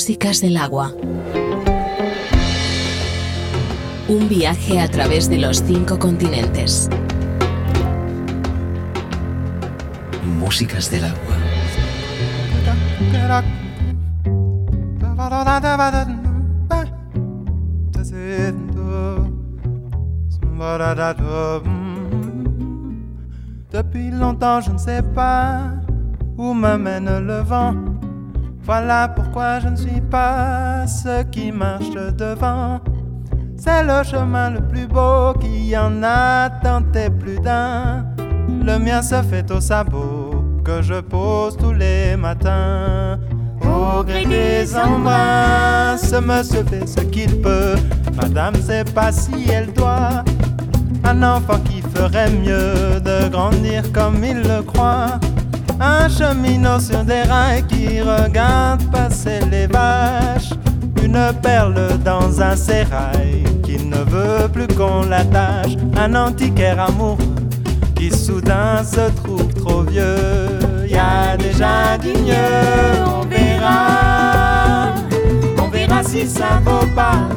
Músicas del agua. Un viaje a través de los cinco continentes. Músicas del agua. Depuis longtemps, je ne sais pas où me mène le vent. Voilà pourquoi je ne suis pas ce qui marche devant? C'est le chemin le plus beau qui en a tenté plus d'un. Le mien se fait au sabot que je pose tous les matins. Au gré des embruns, ce monsieur fait ce qu'il peut. Madame sait pas si elle doit. Un enfant qui ferait mieux de grandir comme il le croit. Un cheminot sur des rails qui regarde passer les vaches. Une perle dans un sérail qui ne veut plus qu'on l'attache. Un antiquaire amoureux qui soudain se trouve trop vieux. Y a déjà du mieux, on verra. On verra si ça vaut pas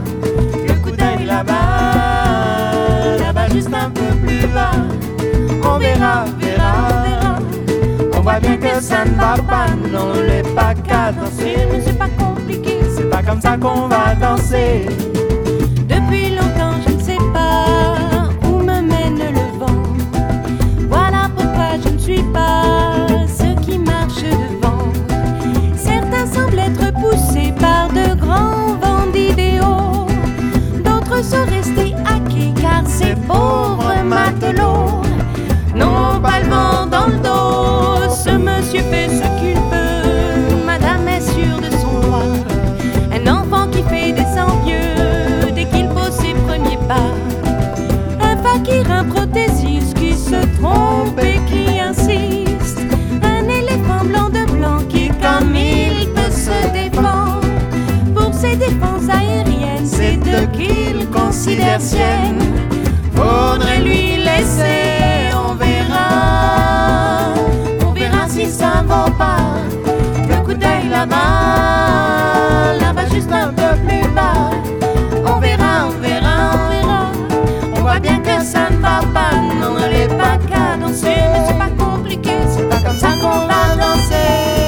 le coup d'œil là-bas. Là-bas, juste un peu plus bas. On verra, verra, voit bien que ça ne va pas, non, les pas qu'à danser. Mais c'est pas compliqué. C'est pas comme ça qu'on va danser. Depuis longtemps, je ne sais pas où me mène le vent. Voilà pourquoi je ne suis pas ce qui marche devant. Certains semblent être poussés par de grands vents d'idéaux. D'autres sont restés quai car ces pauvres matelots Faudrait lui laisser, on verra. On verra si ça vaut pas le coup d'œil là-bas. Là-bas, juste un peu plus bas. On verra, on verra, on verra. On voit bien que ça ne va pas. Non, elle est pas qu'à danser. Mais c'est pas compliqué, c'est pas comme ça qu'on va danser.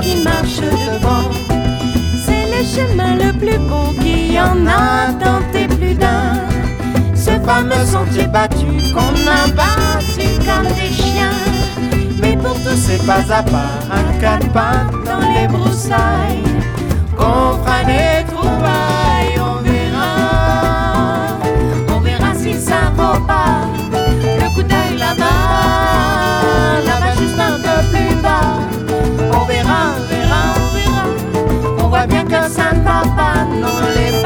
Qui marche devant. C'est le chemin le plus beau qui en a tenté plus d'un. Ce fameux sentier battu qu'on a battu comme des chiens. Mais pour tous ces pas à pas, un quatre pas dans les broussailles, qu'on fera des trouvailles, on verra. On verra si ça vaut pas le coup d'œil là-bas, là-bas verra. On voit bien que ça ne va pas,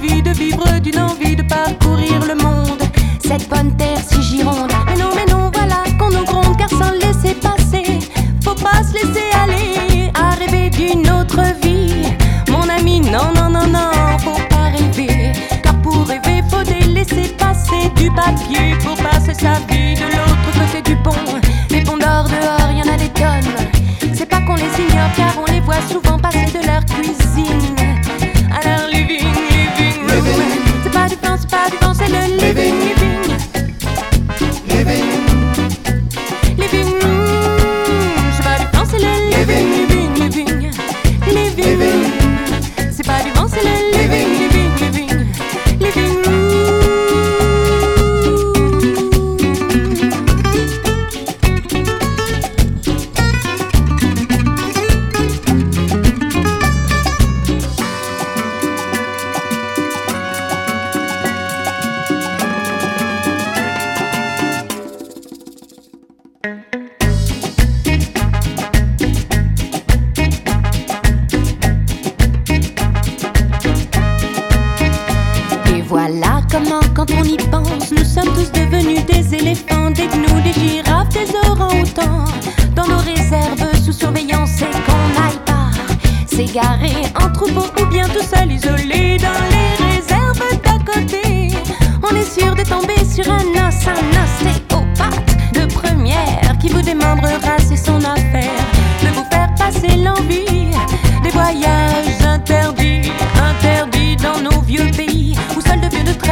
envie de vivre, d'une envie de parcourir le monde. Cette bonne terre si gironde. Mais non, mais non, voilà qu'on nous gronde, car sans laisser passer, faut pas se laisser aller à rêver d'une autre vie. Mon ami, non, non, non, non, faut pas rêver. Car pour rêver, faut des laisser passer du papier pour passer sa vie de l'autre côté du pont. Les ponts d'or dehors, y en a des tonnes. C'est pas qu'on les ignore, car on les voit souvent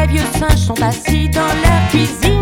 vieux singes sont assis dans leur cuisine.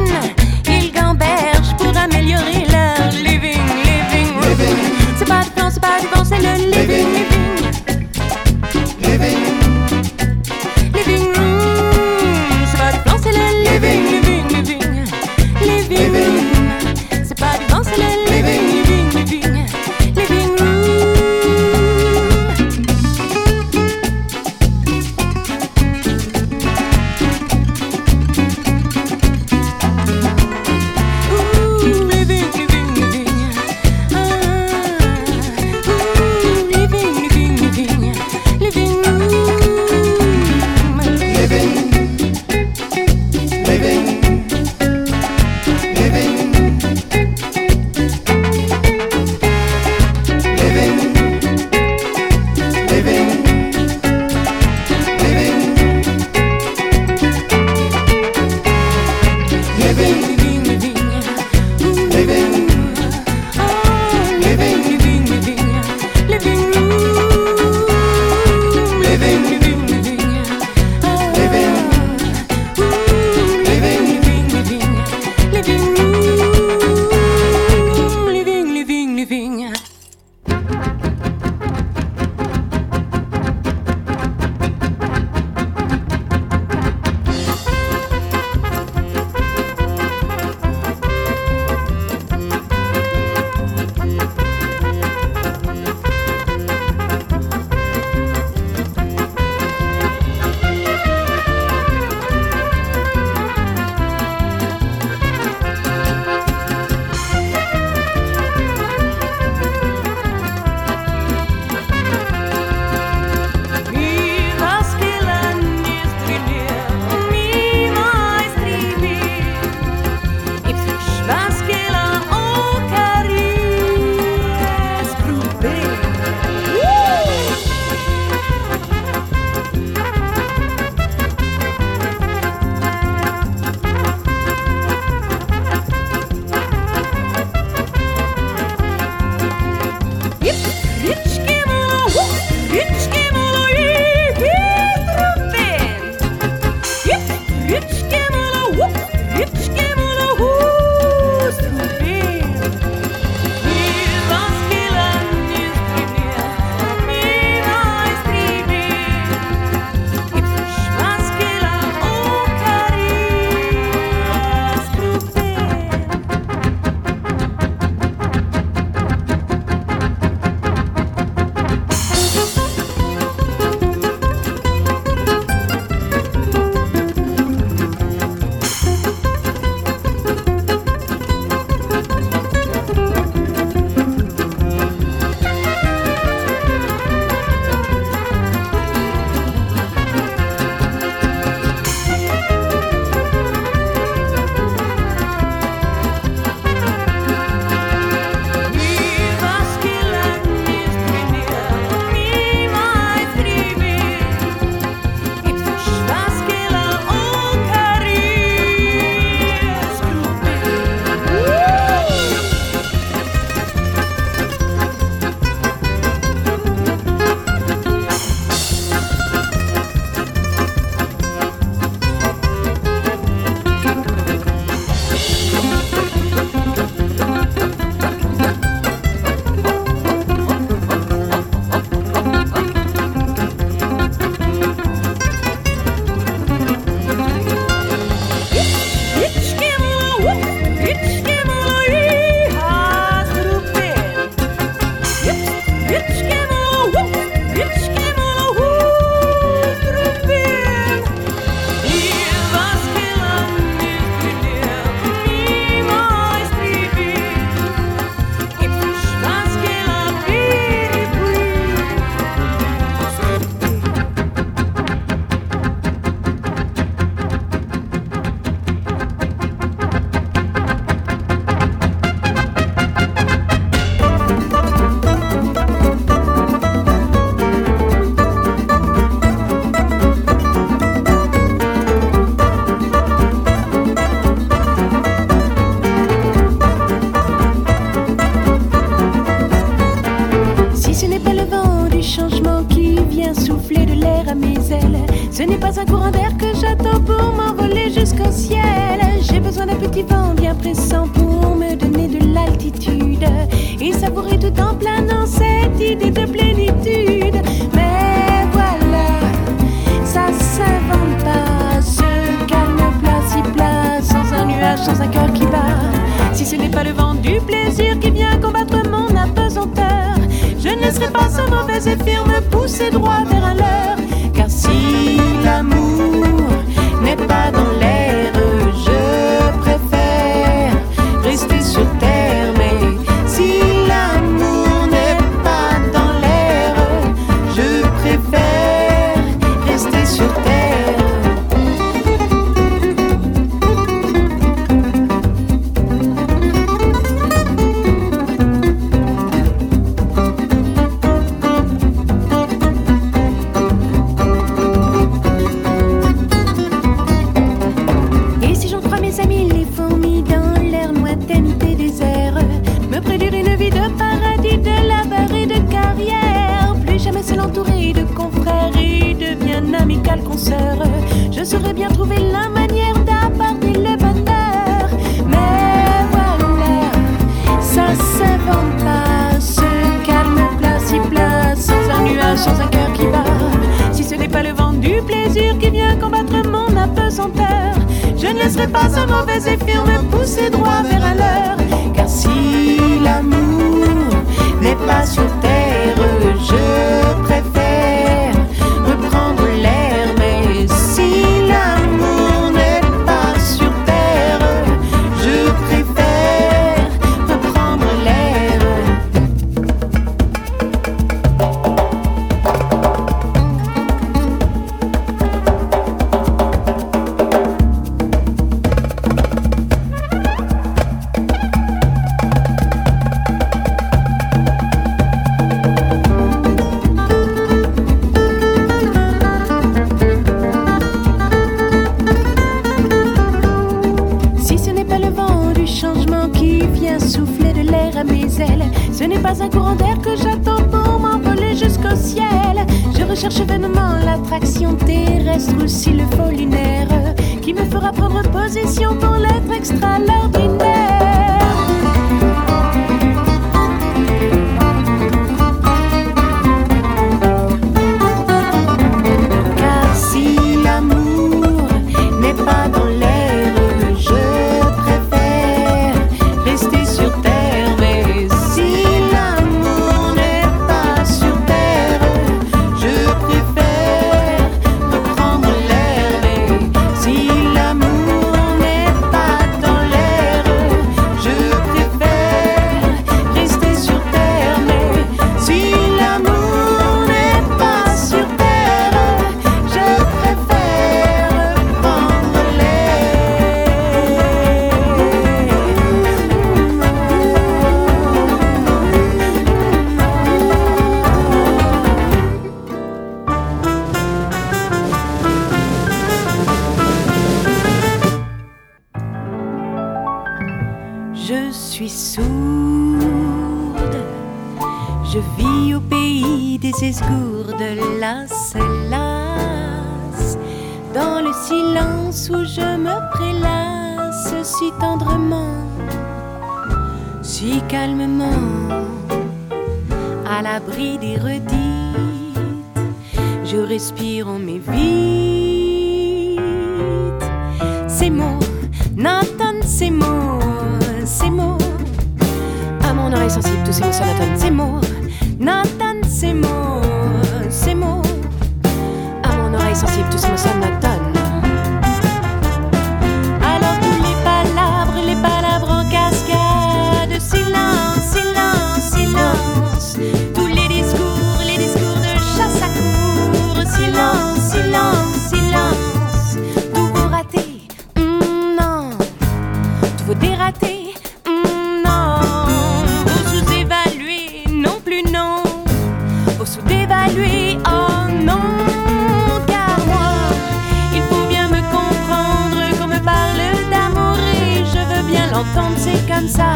comme ça.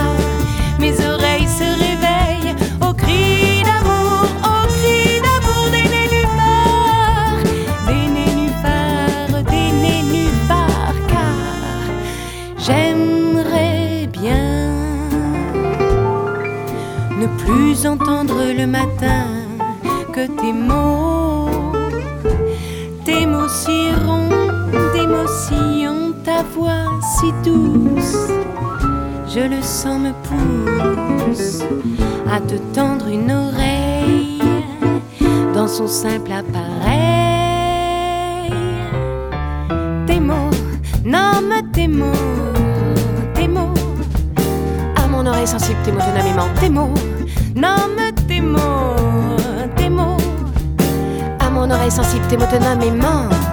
Mes oreilles se réveillent au cri d'amour, au cri d'amour des nénuphars, des nénuphars, des nénuphars, car j'aimerais bien ne plus entendre le matin que tes mots, tes mots si ronds, tes mots si ta voix si douce je le sens me pousse à te tendre une oreille dans son simple appareil. Tes mots, nomme tes mots, tes mots, à mon oreille sensible, tes mots de tes mots, nomme tes mots, tes mots, à mon oreille sensible, tes mots de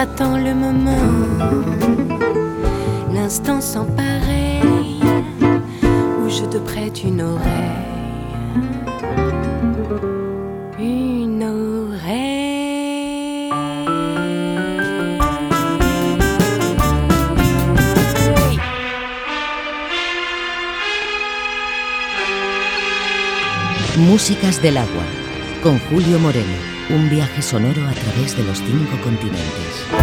J'attends le moment, l'instant sans pareil, où je te prête une oreille. Une oreille. Músicas del agua, con Julio Moreno. Un viaje sonoro a través de los cinco continentes.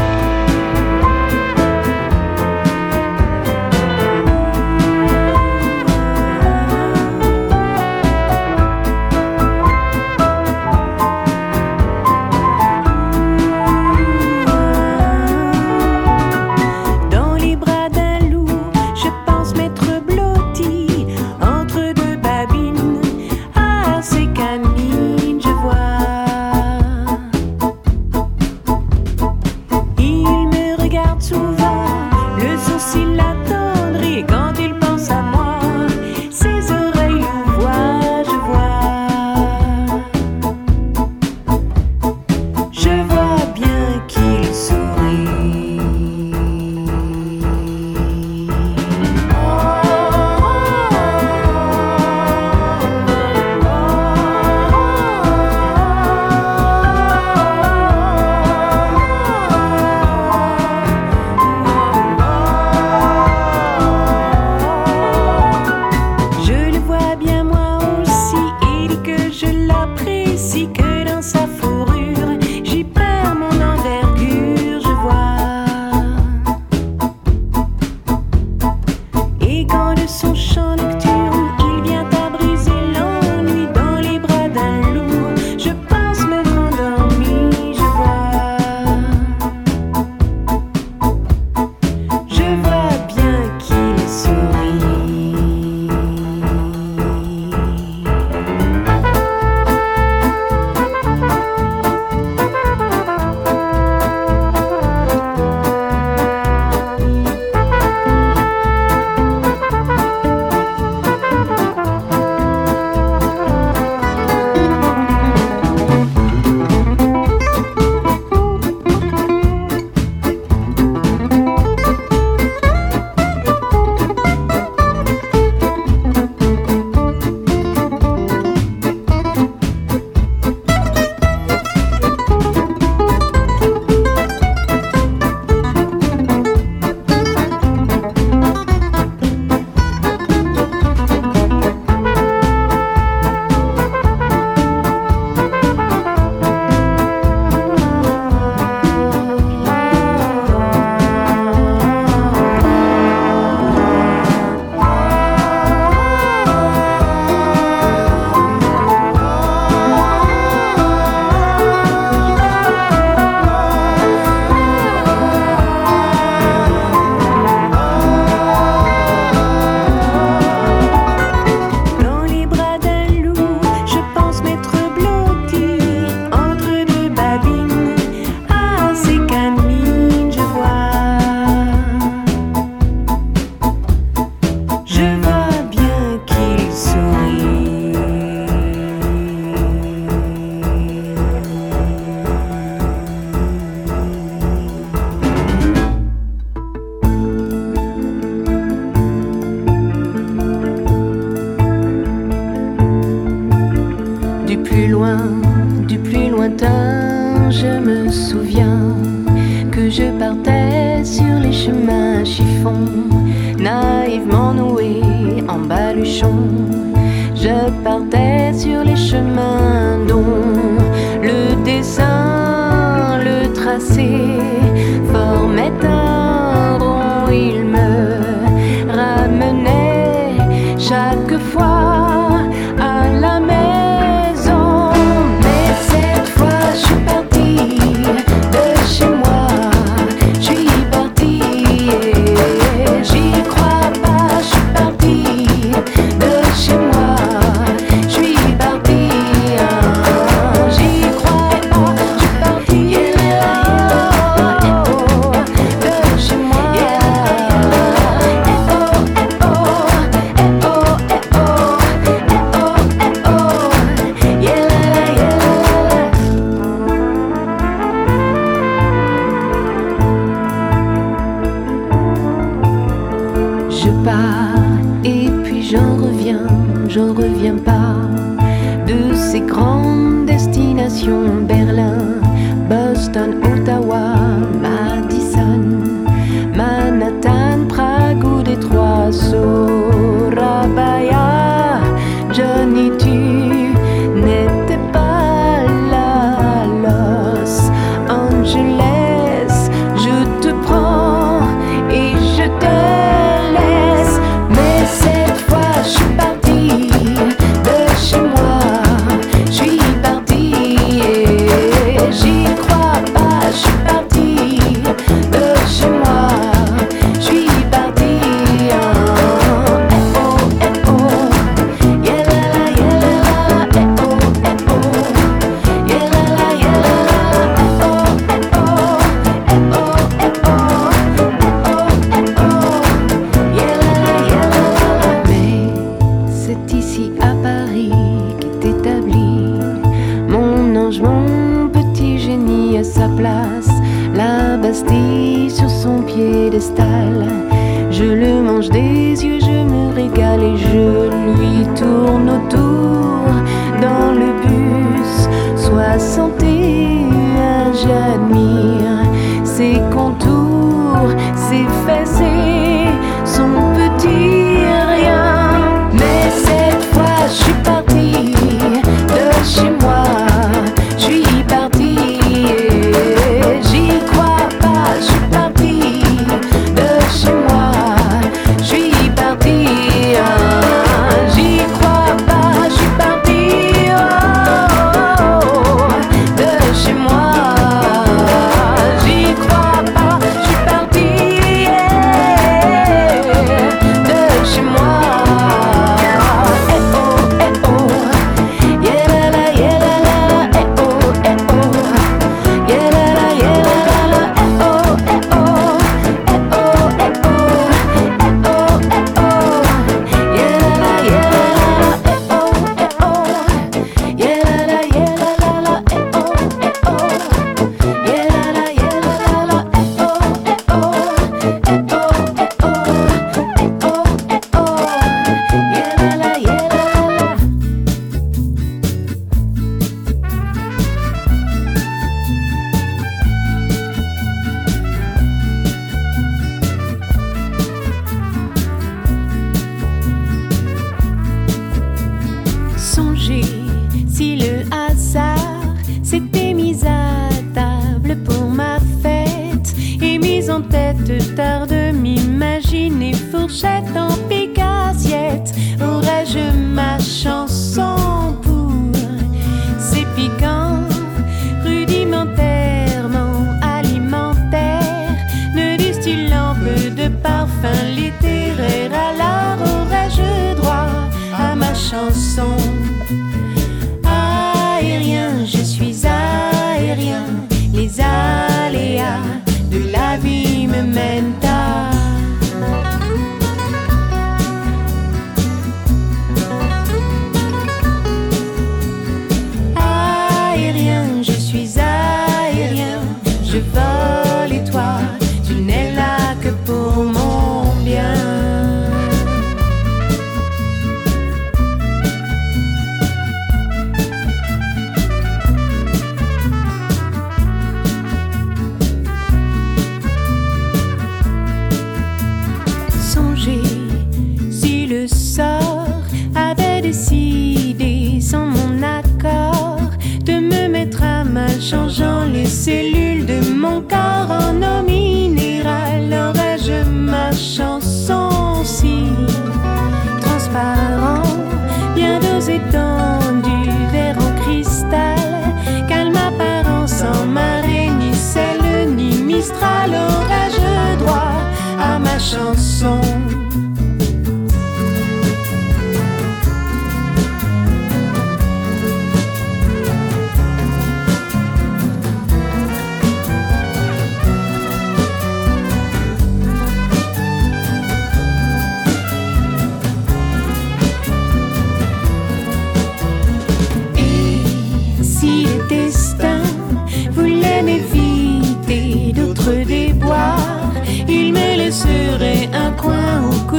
chanson.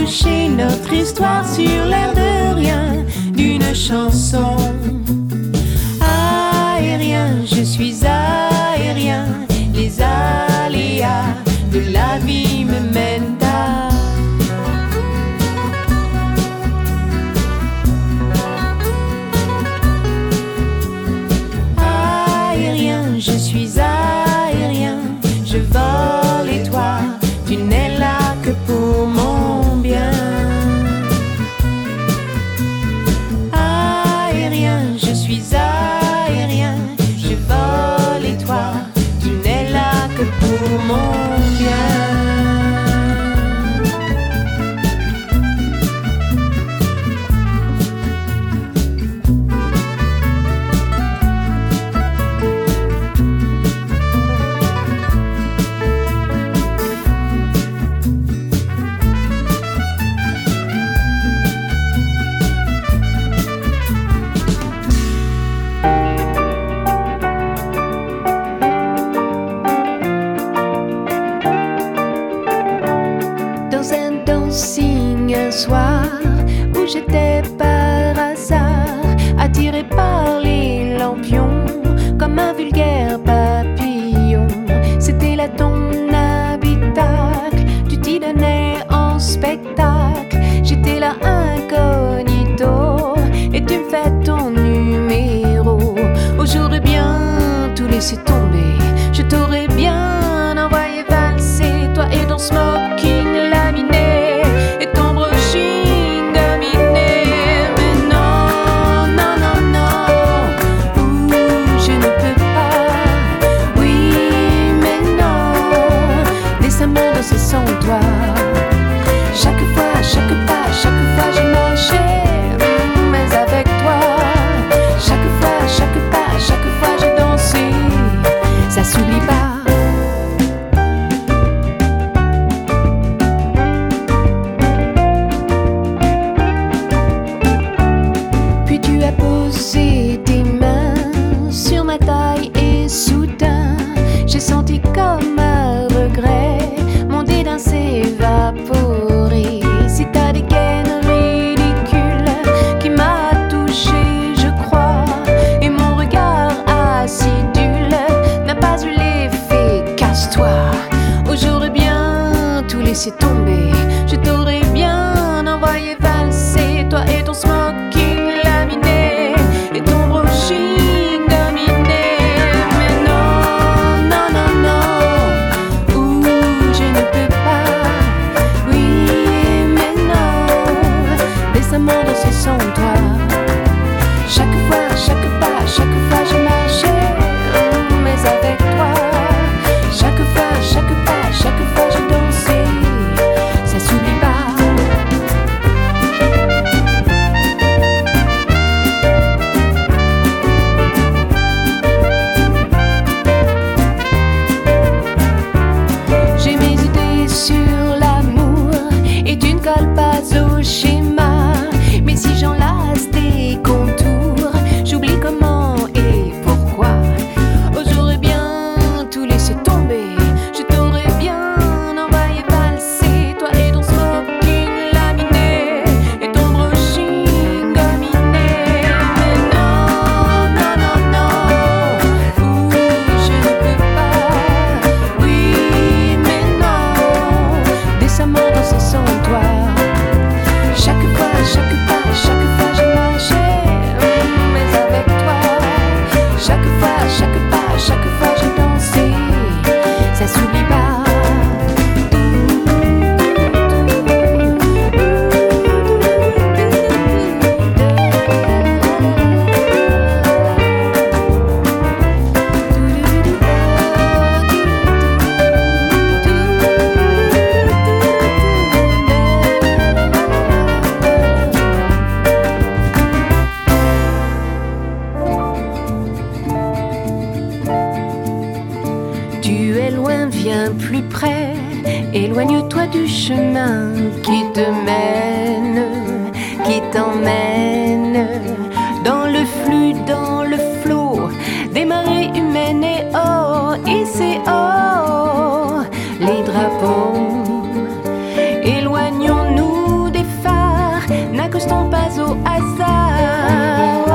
cacher notre histoire sur l'air de rien d'une chanson. around, shake it back, shake it que au hasard.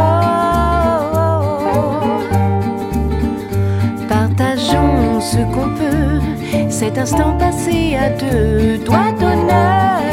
Partageons ce qu'on peut, cet instant passé à deux doigts d'honneur.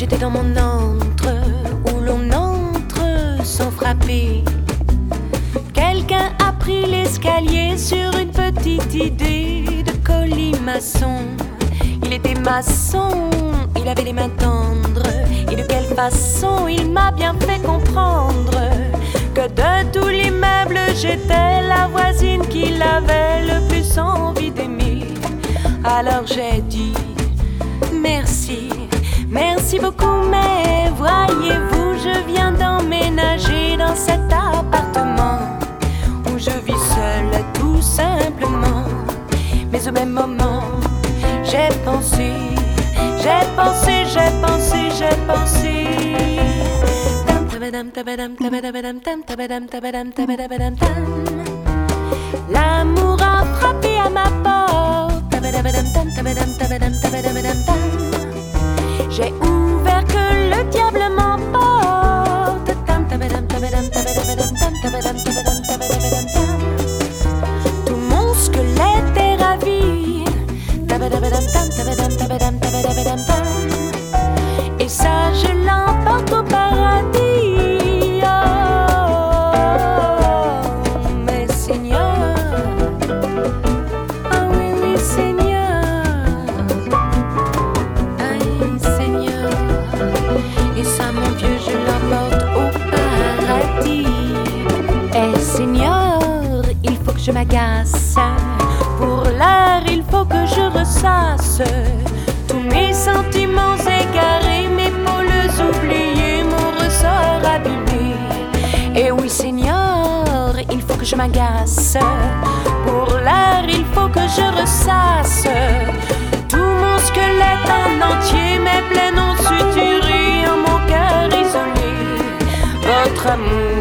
j'étais dans mon antre, où l'on entre sans frapper. Quelqu'un a pris l'escalier sur une petite idée de colimaçon. Il était maçon, il avait les mains tendres, et de quelle façon il m'a bien fait comprendre que de tous les meubles j'étais la voisine qu'il avait le plus envie d'aimer. Alors j'ai dit merci merci beaucoup, mais voyez-vous, je viens d'emménager dans cet appartement où je vis seule tout simplement. Mais au même moment, j'ai pensé, j'ai pensé, j'ai pensé, j'ai pensé. L'amour a frappé à ma porte. J'ai ouvert que le diable m'emporte. Tous mes sentiments égarés, mes pôles oubliés, mon ressort abîmé. Et oui, Seigneur, il faut que je m'agace. Pour l'art, il faut que je ressasse tout mon squelette en entier, mes plaies non suturées, mon cœur isolé. Votre amour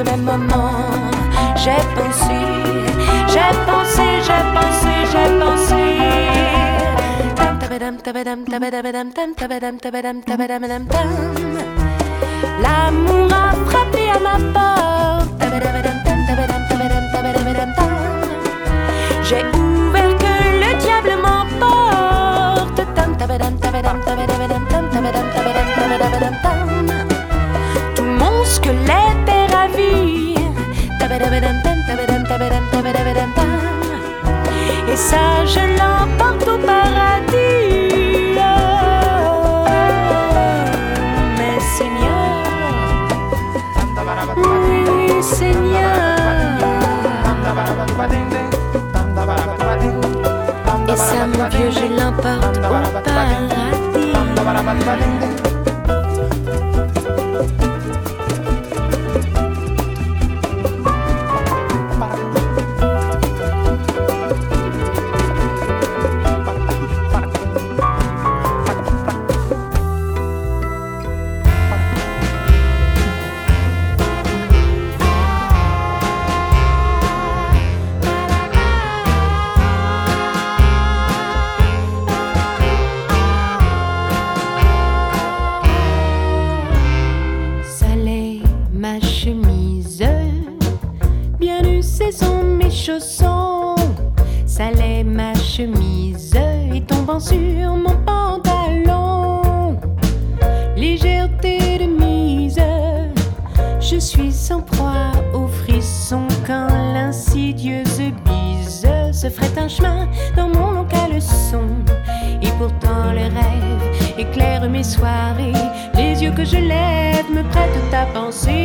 Au même moment, j'ai pensé, j'ai pensé, j'ai pensé, j'ai pensé. L'amour a frappé à ma porte. J'ai ouvert que le diable m'emporte. Tout mon squelette Et ça, je l'emporte au paradis. Mais Seigneur. Et ça, mon vieux, je l'emporte au paradis. Chemise et tombant sur mon pantalon. Légèreté de mise, je suis sans proie au frisson quand l'insidieuse bise se ferait un chemin dans mon long caleçon. Et pourtant le rêve éclaire mes soirées. Les yeux que je lève me prêtent à penser.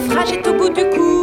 naufrage au bout du cou.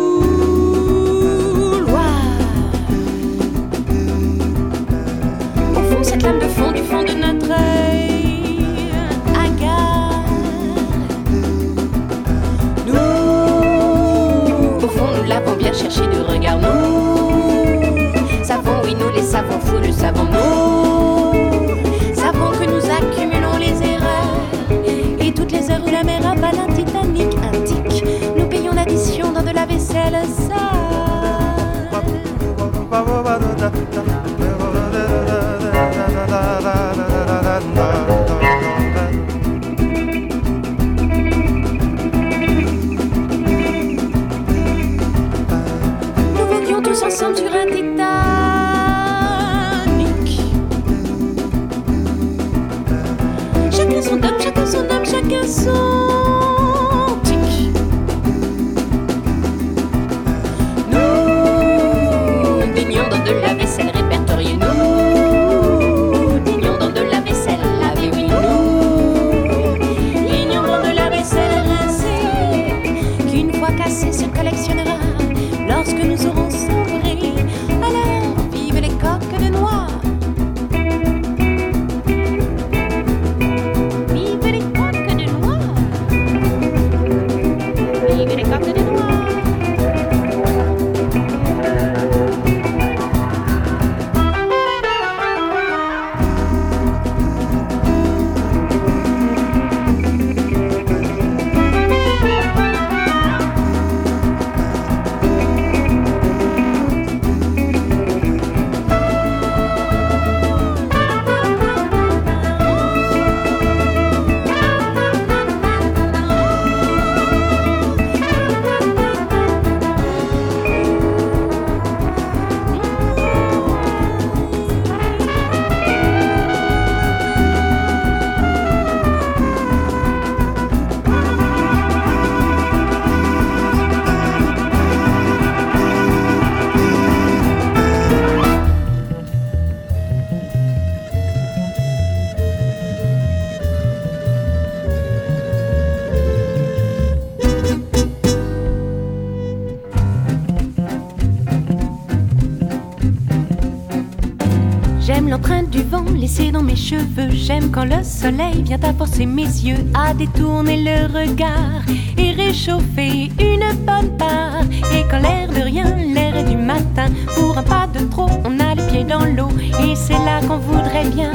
j'aime quand le soleil vient apporter mes yeux à détourner le regard et réchauffer une bonne part. Et quand l'air de rien, l'air du matin, pour un pas de trop, on a les pieds dans l'eau et c'est là qu'on voudrait bien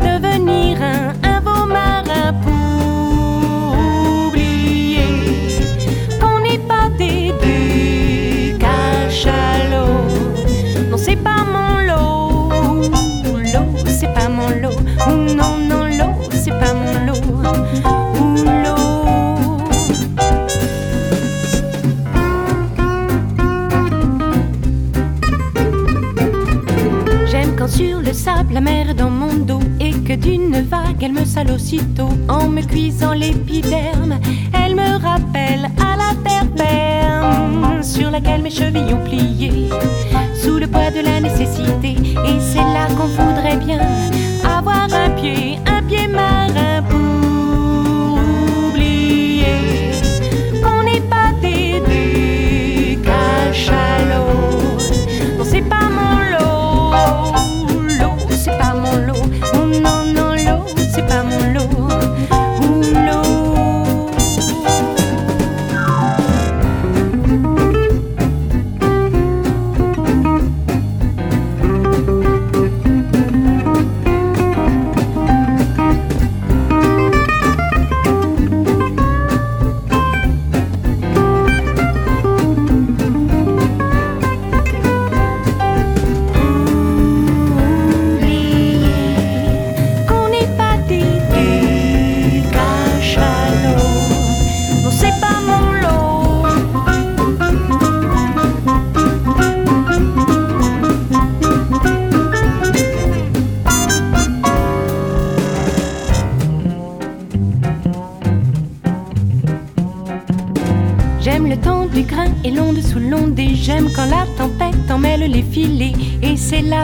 devenir un la mer dans mon dos et que d'une vague elle me sale aussitôt en me cuisant l'épiderme. Elle me rappelle à la terre ferme sur laquelle mes chevilles ont plié sous le poids de la nécessité. Et c'est là qu'on voudrait bien avoir un pied.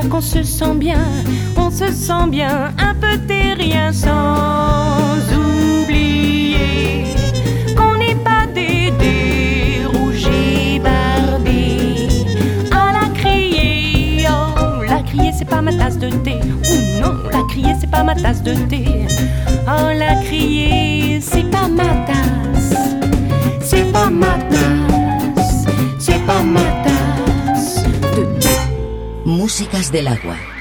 qu'on se sent bien, on se sent bien, un peu terrien sans oublier qu'on n'est pas des dérougés barbés. À la crier, oh, la crier c'est pas ma tasse de thé, ou non, la crier c'est pas ma tasse de thé, oh la crier c'est pas ma tasse, c'est pas ma tasse, c'est pas ma tasse. músicas del agua.